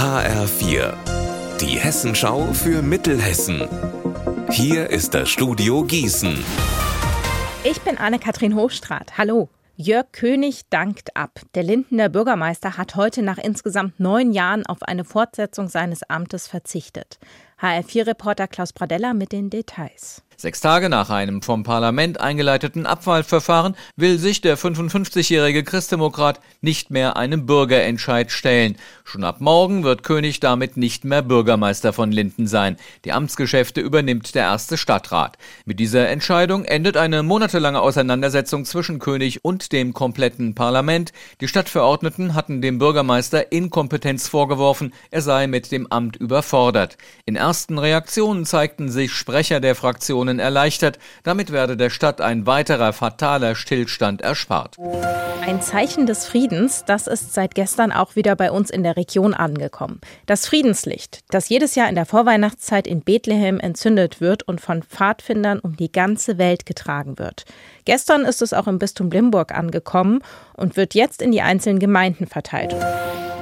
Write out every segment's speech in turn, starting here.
HR4, die Hessenschau für Mittelhessen. Hier ist das Studio Gießen. Ich bin Anne-Kathrin Hochstrat. Hallo. Jörg König dankt ab. Der Lindener Bürgermeister hat heute nach insgesamt neun Jahren auf eine Fortsetzung seines Amtes verzichtet. HR4-Reporter Klaus Pradella mit den Details. Sechs Tage nach einem vom Parlament eingeleiteten Abwahlverfahren will sich der 55-jährige Christdemokrat nicht mehr einem Bürgerentscheid stellen. Schon ab morgen wird König damit nicht mehr Bürgermeister von Linden sein. Die Amtsgeschäfte übernimmt der erste Stadtrat. Mit dieser Entscheidung endet eine monatelange Auseinandersetzung zwischen König und dem kompletten Parlament. Die Stadtverordneten hatten dem Bürgermeister Inkompetenz vorgeworfen, er sei mit dem Amt überfordert. In ersten Reaktionen zeigten sich Sprecher der Fraktionen Personen erleichtert. Damit werde der Stadt ein weiterer fataler Stillstand erspart. Ein Zeichen des Friedens, das ist seit gestern auch wieder bei uns in der Region angekommen. Das Friedenslicht, das jedes Jahr in der Vorweihnachtszeit in Bethlehem entzündet wird und von Pfadfindern um die ganze Welt getragen wird. Gestern ist es auch im Bistum Limburg angekommen und wird jetzt in die einzelnen Gemeinden verteilt.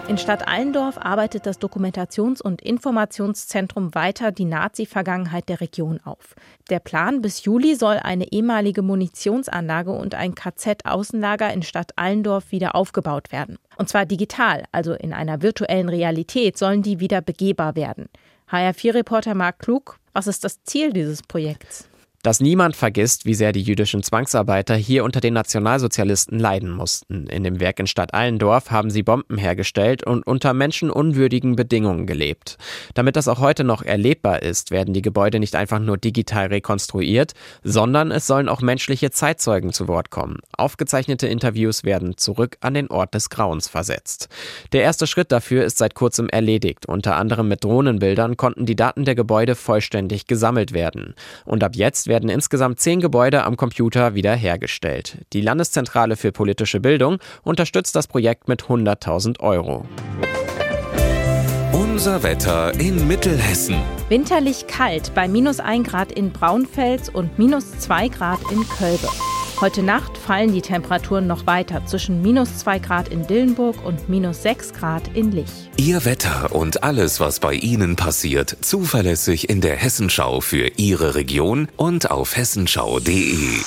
In Stadt Allendorf arbeitet das Dokumentations- und Informationszentrum weiter die Nazi-Vergangenheit der Region auf. Der Plan bis Juli soll eine ehemalige Munitionsanlage und ein KZ-Außenlager in Stadt Allendorf wieder aufgebaut werden. Und zwar digital, also in einer virtuellen Realität sollen die wieder begehbar werden. HR4-Reporter Marc Klug, was ist das Ziel dieses Projekts? Dass niemand vergisst, wie sehr die jüdischen Zwangsarbeiter hier unter den Nationalsozialisten leiden mussten. In dem Werk in Stadt Allendorf haben sie Bomben hergestellt und unter menschenunwürdigen Bedingungen gelebt. Damit das auch heute noch erlebbar ist, werden die Gebäude nicht einfach nur digital rekonstruiert, sondern es sollen auch menschliche Zeitzeugen zu Wort kommen. Aufgezeichnete Interviews werden zurück an den Ort des Grauens versetzt. Der erste Schritt dafür ist seit kurzem erledigt. Unter anderem mit Drohnenbildern konnten die Daten der Gebäude vollständig gesammelt werden. Und ab jetzt werden insgesamt zehn Gebäude am Computer wiederhergestellt. Die Landeszentrale für politische Bildung unterstützt das Projekt mit 100.000 Euro. Unser Wetter in Mittelhessen. Winterlich kalt bei minus 1 Grad in Braunfels und minus 2 Grad in Kölbe. Heute Nacht fallen die Temperaturen noch weiter zwischen minus 2 Grad in Dillenburg und minus 6 Grad in Lich. Ihr Wetter und alles, was bei Ihnen passiert, zuverlässig in der Hessenschau für Ihre Region und auf hessenschau.de.